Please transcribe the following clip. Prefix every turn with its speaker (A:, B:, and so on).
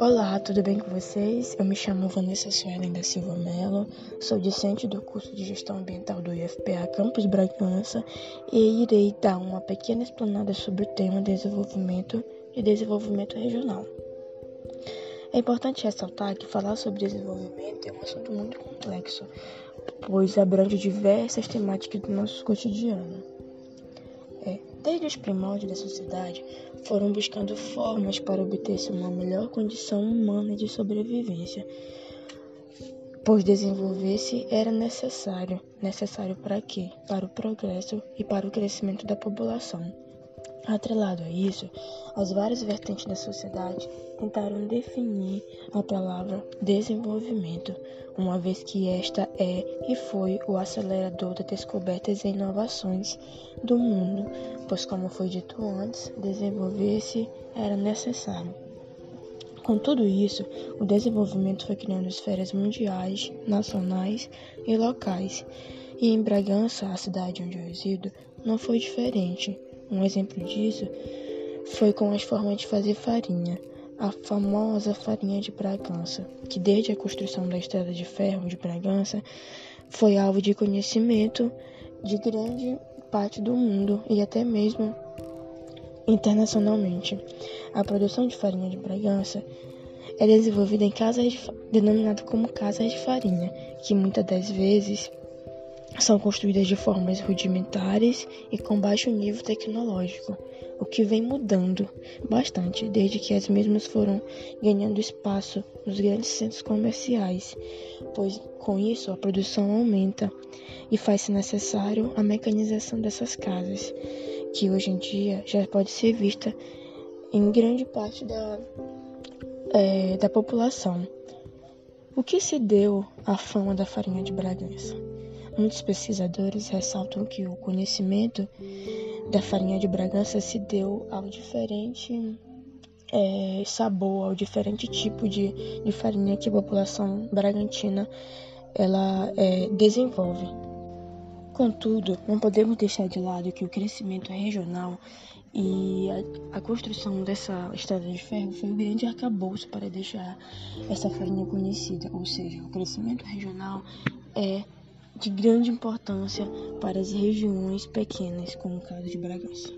A: Olá, tudo bem com vocês? Eu me chamo Vanessa Suelen da Silva Mello, sou discente do curso de Gestão Ambiental do IFPA Campus Bragança e irei dar uma pequena explanada sobre o tema desenvolvimento e desenvolvimento regional. É importante ressaltar que falar sobre desenvolvimento é um assunto muito complexo, pois abrange diversas temáticas do nosso cotidiano. Desde os primórdios da sociedade, foram buscando formas para obter-se uma melhor condição humana de sobrevivência, pois desenvolver-se era necessário. Necessário para quê? Para o progresso e para o crescimento da população. Atrelado a isso, as várias vertentes da sociedade tentaram definir a palavra desenvolvimento, uma vez que esta é e foi o acelerador das descobertas e inovações do mundo, pois, como foi dito antes, desenvolver-se era necessário. Com tudo isso, o desenvolvimento foi criando esferas mundiais, nacionais e locais. E em Bragança, a cidade onde eu resido, não foi diferente. Um exemplo disso foi com as formas de fazer farinha, a famosa farinha de Bragança, que desde a construção da estrada de ferro de Bragança foi alvo de conhecimento de grande parte do mundo e até mesmo internacionalmente. A produção de farinha de Bragança é desenvolvida em casas de, denominado como casas de farinha, que muitas das vezes são construídas de formas rudimentares e com baixo nível tecnológico, o que vem mudando bastante desde que as mesmas foram ganhando espaço nos grandes centros comerciais, pois com isso a produção aumenta e faz-se necessário a mecanização dessas casas, que hoje em dia já pode ser vista em grande parte da, é, da população. O que se deu à fama da farinha de Bragança? Muitos pesquisadores ressaltam que o conhecimento da farinha de Bragança se deu ao diferente é, sabor, ao diferente tipo de, de, farinha que a população bragantina ela é, desenvolve. Contudo, não podemos deixar de lado que o crescimento regional e a, a, construção dessa estrada de ferro foi um grande arcabouço para deixar essa farinha conhecida, ou seja, o crescimento regional é de grande importância para as regiões pequenas, como o caso de Bragança.